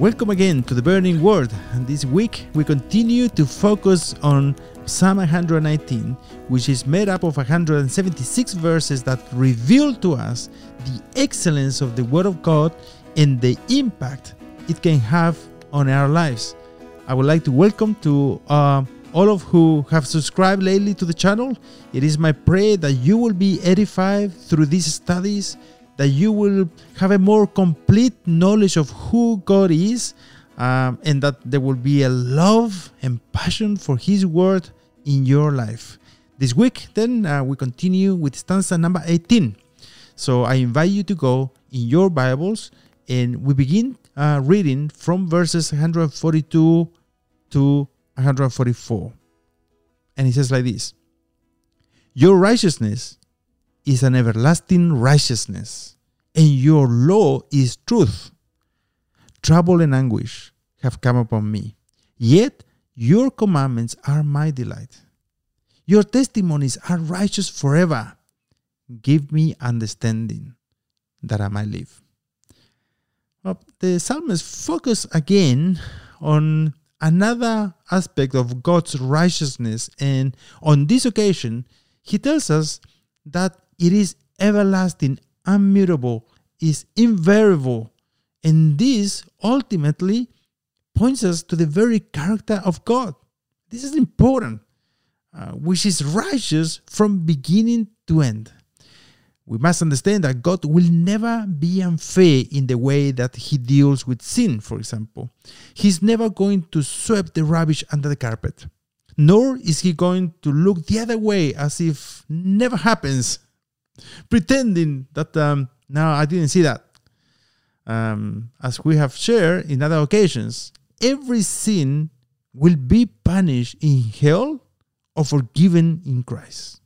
Welcome again to the Burning Word. And this week we continue to focus on Psalm 119, which is made up of 176 verses that reveal to us the excellence of the Word of God and the impact it can have on our lives. I would like to welcome to uh, all of who have subscribed lately to the channel. It is my prayer that you will be edified through these studies that you will have a more complete knowledge of who God is, um, and that there will be a love and passion for His Word in your life. This week, then, uh, we continue with stanza number 18. So I invite you to go in your Bibles and we begin uh, reading from verses 142 to 144. And it says like this Your righteousness is an everlasting righteousness, and your law is truth. Trouble and anguish have come upon me, yet your commandments are my delight. Your testimonies are righteous forever. Give me understanding that I might live. Well, the psalmist focus again on another aspect of God's righteousness, and on this occasion, he tells us that it is everlasting, unmutable, is invariable. And this ultimately points us to the very character of God. This is important, uh, which is righteous from beginning to end. We must understand that God will never be unfair in the way that He deals with sin, for example. He's never going to sweep the rubbish under the carpet, nor is He going to look the other way as if never happens pretending that um, I didn't see that. Um, as we have shared in other occasions, every sin will be punished in hell or forgiven in Christ.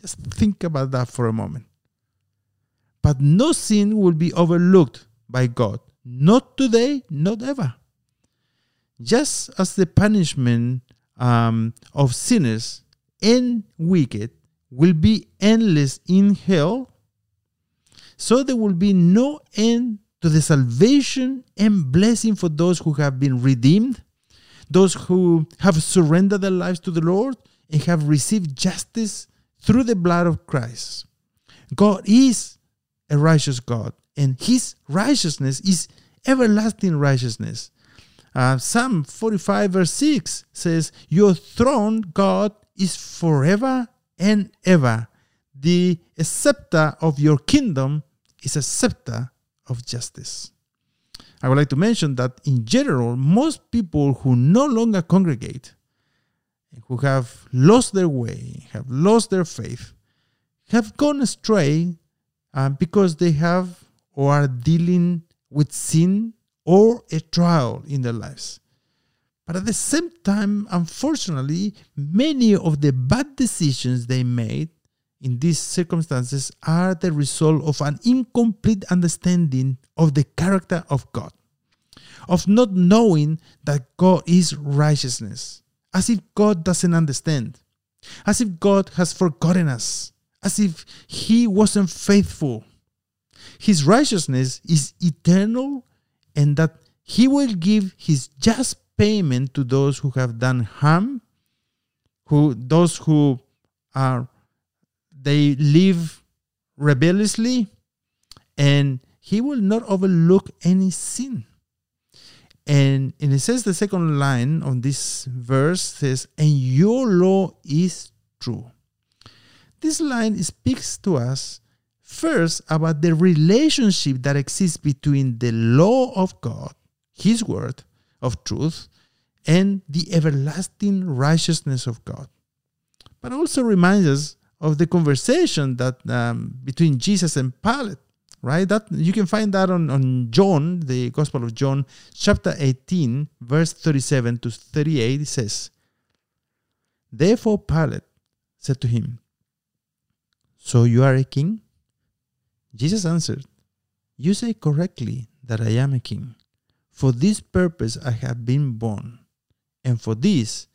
Just think about that for a moment. But no sin will be overlooked by God. Not today, not ever. Just as the punishment um, of sinners and wicked will be endless in hell, so there will be no end to the salvation and blessing for those who have been redeemed, those who have surrendered their lives to the Lord and have received justice through the blood of Christ. God is a righteous God, and His righteousness is everlasting righteousness. Uh, Psalm 45, verse 6 says, Your throne, God, is forever and ever. The scepter of your kingdom is a scepter of justice. I would like to mention that in general, most people who no longer congregate, who have lost their way, have lost their faith, have gone astray uh, because they have or are dealing with sin or a trial in their lives. But at the same time, unfortunately, many of the bad decisions they made in these circumstances are the result of an incomplete understanding of the character of God, of not knowing that God is righteousness, as if God doesn't understand, as if God has forgotten us, as if He wasn't faithful. His righteousness is eternal and that He will give His just payment to those who have done harm, who those who are they live rebelliously, and he will not overlook any sin. And, and it says the second line on this verse says, and your law is true. This line speaks to us first about the relationship that exists between the law of God, His word, of truth and the everlasting righteousness of God. But also reminds us of the conversation that um, between Jesus and Pilate, right? That you can find that on, on John, the Gospel of John, chapter 18, verse 37 to 38. It says, Therefore Pilate said to him, So you are a king? Jesus answered, You say correctly that I am a king. For this purpose I have been born, and for this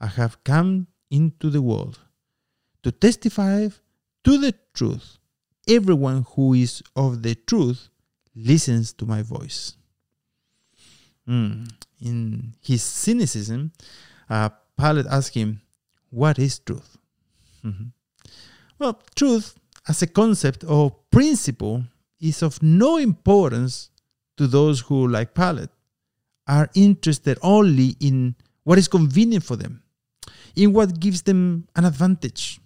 I have come into the world, to testify to the truth. Everyone who is of the truth listens to my voice. Mm. In his cynicism, uh, Pilate asked him, What is truth? Mm-hmm. Well, truth as a concept or principle is of no importance to those who, like Pilate, are interested only in what is convenient for them, in what gives them an advantage.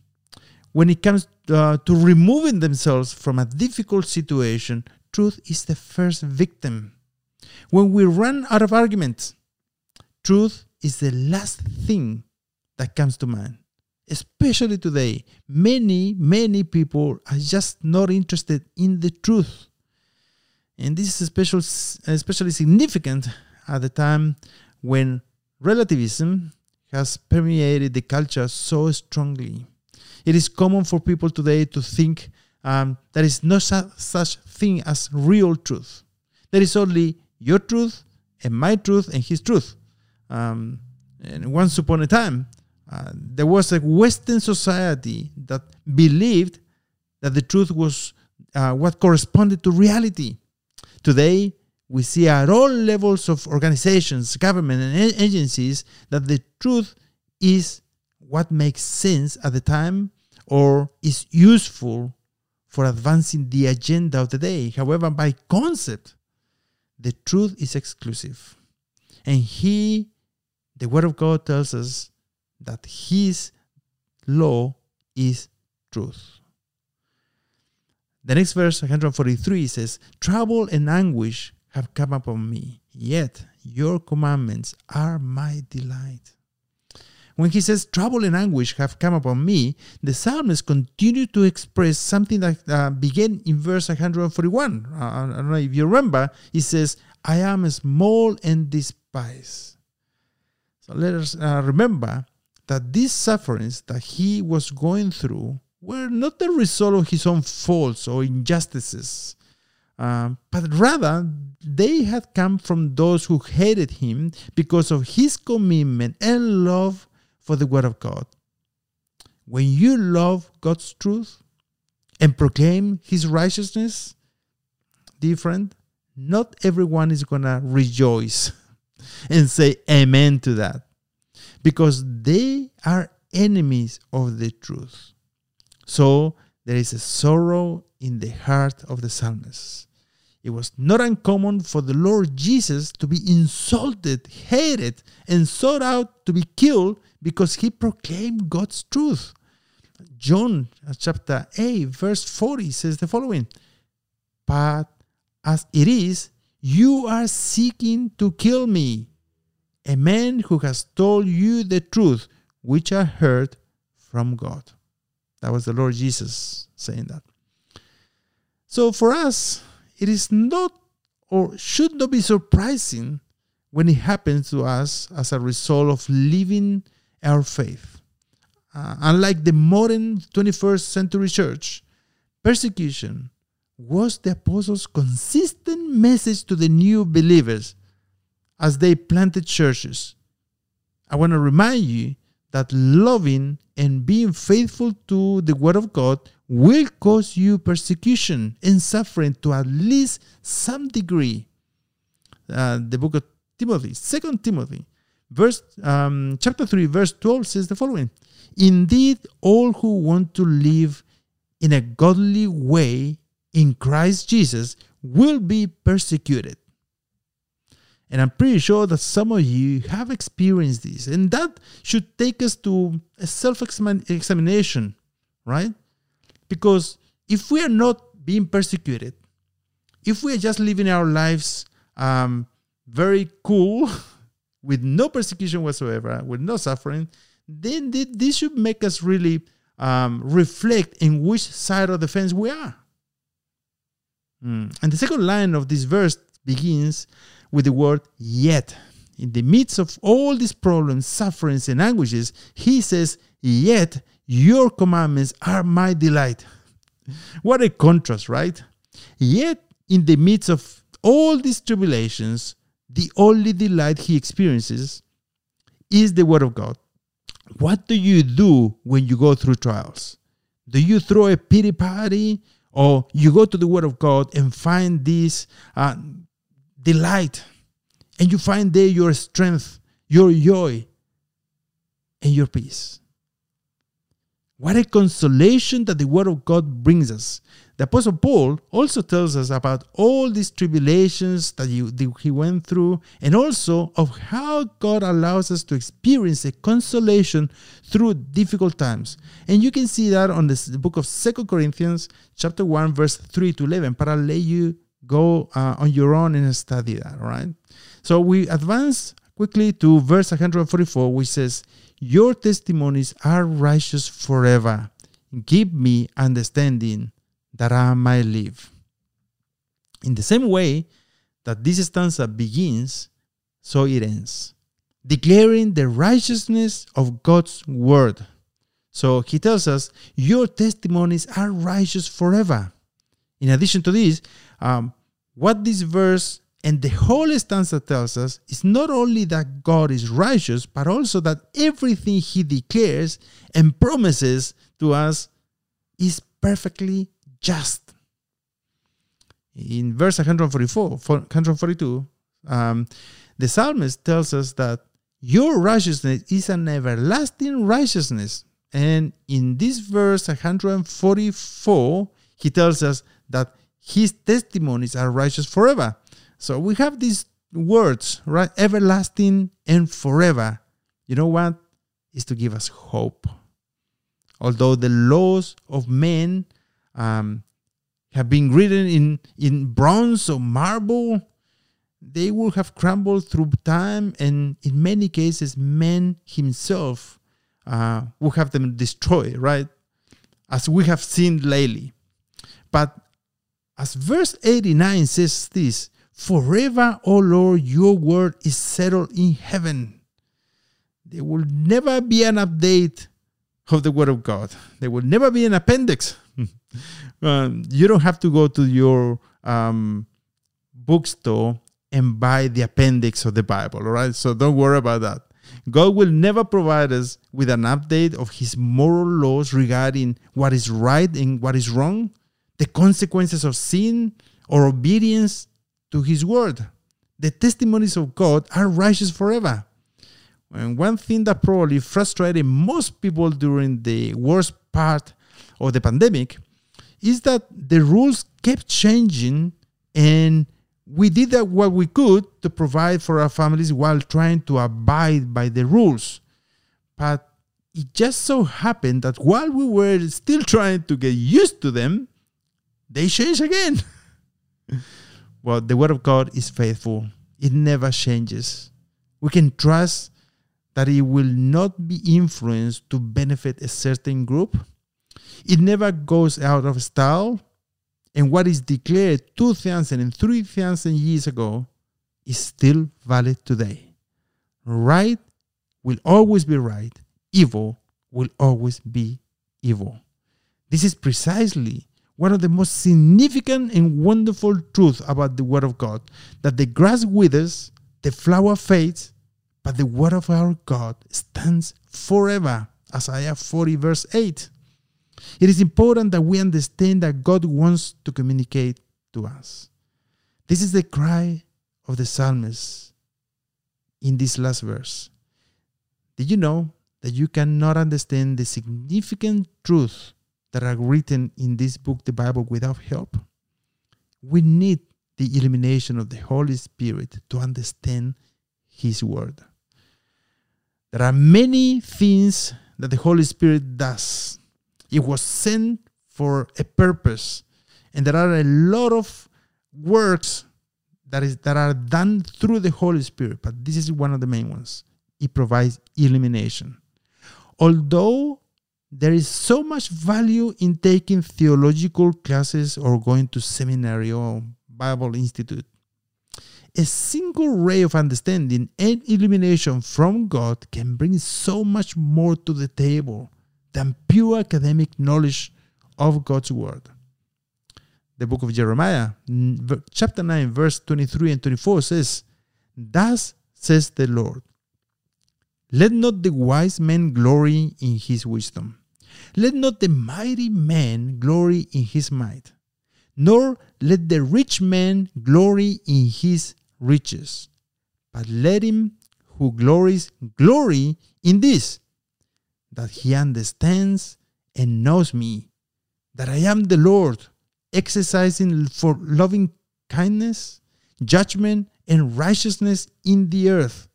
When it comes uh, to removing themselves from a difficult situation, truth is the first victim. When we run out of arguments, truth is the last thing that comes to mind. Especially today, many, many people are just not interested in the truth. And this is especially, especially significant at the time when relativism has permeated the culture so strongly. It is common for people today to think um, there is no su- such thing as real truth. There is only your truth and my truth and his truth. Um, and once upon a time, uh, there was a Western society that believed that the truth was uh, what corresponded to reality. Today, we see at all levels of organizations, government, and agencies that the truth is what makes sense at the time or is useful for advancing the agenda of the day. However, by concept, the truth is exclusive. And He, the Word of God, tells us that His law is truth. The next verse, 143, says, Trouble and anguish have come upon me, yet your commandments are my delight. When he says trouble and anguish have come upon me, the psalmist continues to express something that uh, began in verse 141. Uh, I don't know if you remember, he says, I am small and despised. So let us uh, remember that these sufferings that he was going through were not the result of his own faults or injustices, um, but rather they had come from those who hated him because of his commitment and love for the Word of God. When you love God's truth and proclaim his righteousness, dear friend, not everyone is going to rejoice and say amen to that because they are enemies of the truth. So there is a sorrow in the heart of the psalmist. It was not uncommon for the Lord Jesus to be insulted, hated, and sought out to be killed because he proclaimed God's truth. John chapter 8, verse 40 says the following But as it is, you are seeking to kill me, a man who has told you the truth, which I heard from God. That was the Lord Jesus saying that. So for us, it is not or should not be surprising when it happens to us as a result of living our faith. Uh, unlike the modern 21st century church, persecution was the apostles' consistent message to the new believers as they planted churches. I want to remind you that loving and being faithful to the Word of God will cause you persecution and suffering to at least some degree. Uh, the book of Timothy, Second Timothy, verse um, chapter three, verse twelve says the following: Indeed, all who want to live in a godly way in Christ Jesus will be persecuted. And I'm pretty sure that some of you have experienced this, and that should take us to a self examination, right? Because if we are not being persecuted, if we are just living our lives um, very cool, with no persecution whatsoever, with no suffering, then this should make us really um, reflect in which side of the fence we are. Mm. And the second line of this verse begins with the word yet. In the midst of all these problems, sufferings, and anguishes, he says, Yet your commandments are my delight. What a contrast, right? Yet, in the midst of all these tribulations, the only delight he experiences is the Word of God. What do you do when you go through trials? Do you throw a pity party or you go to the Word of God and find this uh, delight And you find there your strength, your joy, and your peace. What a consolation that the Word of God brings us. The Apostle Paul also tells us about all these tribulations that he, went through and also of how God allows us to experience a consolation through difficult times. And you can see that on the book of Second Corinthians chapter 1 verse 3 to 11. But I'll let you go uh, on your own and study that, right? So we advance quickly to verse 144 which says, Your testimonies are righteous forever. Give me understanding that I might live. In the same way that this stanza begins, so it ends, declaring the righteousness of God's word. So he tells us, Your testimonies are righteous forever. In addition to this, um, what this verse and the whole stanza tells us it's not only that God is righteous, but also that everything he declares and promises to us is perfectly just. In verse 144, 142, um, the psalmist tells us that your righteousness is an everlasting righteousness. And in this verse 144, he tells us that his testimonies are righteous forever. So we have these words, right? Everlasting and forever. You know what? Is to give us hope. Although the laws of men um, have been written in, in bronze or marble, they will have crumbled through time, and in many cases, man himself uh, will have them destroyed, right? As we have seen lately. But as verse 89 says this, Forever, O Lord, your word is settled in heaven. There will never be an update of the word of God. There will never be an appendix um, you don't have to go to your um, bookstore and buy the appendix of the Bible, all right? So don't worry about that. God will never provide us with an update of his moral laws regarding what is right and what is wrong, the consequences of sin or obedience to his word. The testimonies of God are righteous forever. And one thing that probably frustrated most people during the worst part of the pandemic is that the rules kept changing and we did that what we could to provide for our families while trying to abide by the rules. But it just so happened that while we were still trying to get used to them, they changed again. well, the Word of God is faithful, it never changes. We can trust that it will not be influenced to benefit a certain group it never goes out of style. And what is declared 2,000 and 3,000 years ago is still valid today. Right will always be right, evil will always be evil. This is precisely one of the most significant and wonderful truths about the Word of God that the grass withers, the flower fades, but the Word of our God stands forever. Isaiah 40, verse 8. It is important that we understand that God wants to communicate to us. This is the cry of the psalmist in this last verse. Did you know that you cannot understand the significant truths that are written in this book, the Bible, without help? We need the illumination of the Holy Spirit to understand His Word. There are many things that the Holy Spirit does it was sent for a purpose. And there are a lot of works that is that are done through the Holy Spirit, but this is one of the main ones. It provides illumination. Although there is so much value in taking theological classes or going to seminary or Bible Institute, a single ray of understanding and illumination from God can bring so much more to the table than pure academic knowledge of God's word. The book of Jeremiah, chapter 9, verse 23 and 24 says, Thus says the Lord, Let not the wise man glory in his wisdom, let not the mighty man glory in his might, nor let the rich man glory in his riches, but let him who glories glory in this, that he understands and knows me, that I am the Lord, exercising for loving kindness, judgment, and righteousness in the earth.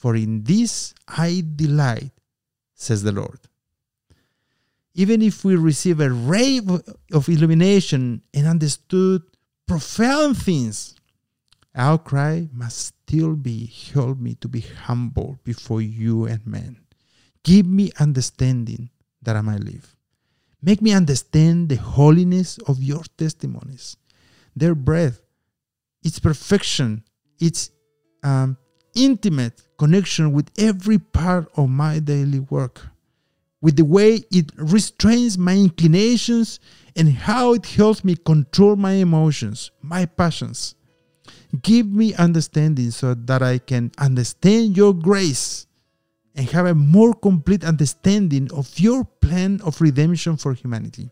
For in this I delight, says the Lord. Even if we receive a ray of illumination and understood profound things, our cry must still be help me to be humble before you and men. Give me understanding that I might live. Make me understand the holiness of your testimonies, their breadth, its perfection, its um, intimate connection with every part of my daily work, with the way it restrains my inclinations and how it helps me control my emotions, my passions. Give me understanding so that I can understand your grace and have a more complete understanding of your plan of redemption for humanity.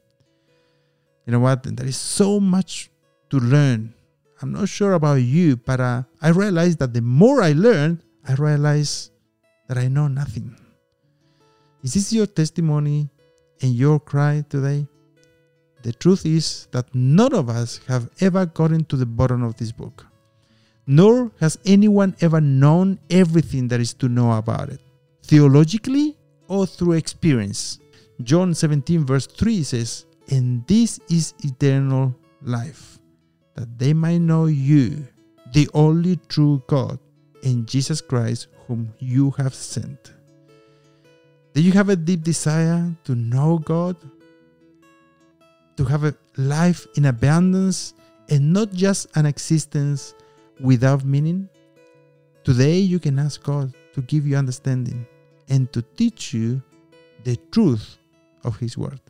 You know what? There is so much to learn. I'm not sure about you, but uh, I realize that the more I learn, I realize that I know nothing. Is this your testimony and your cry today? The truth is that none of us have ever gotten to the bottom of this book, nor has anyone ever known everything there is to know about it theologically or through experience. John 17, verse 3 says, And this is eternal life, that they might know you, the only true God, and Jesus Christ, whom you have sent. Do you have a deep desire to know God? To have a life in abundance and not just an existence without meaning? Today you can ask God to give you understanding and to teach you the truth of His Word.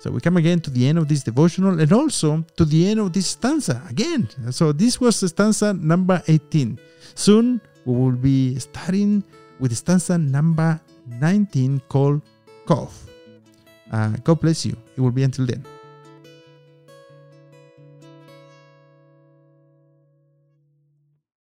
So we come again to the end of this devotional and also to the end of this stanza again. So this was stanza number 18. Soon we will be starting with stanza number 19 called Qoph. Uh, God bless you. It will be until then.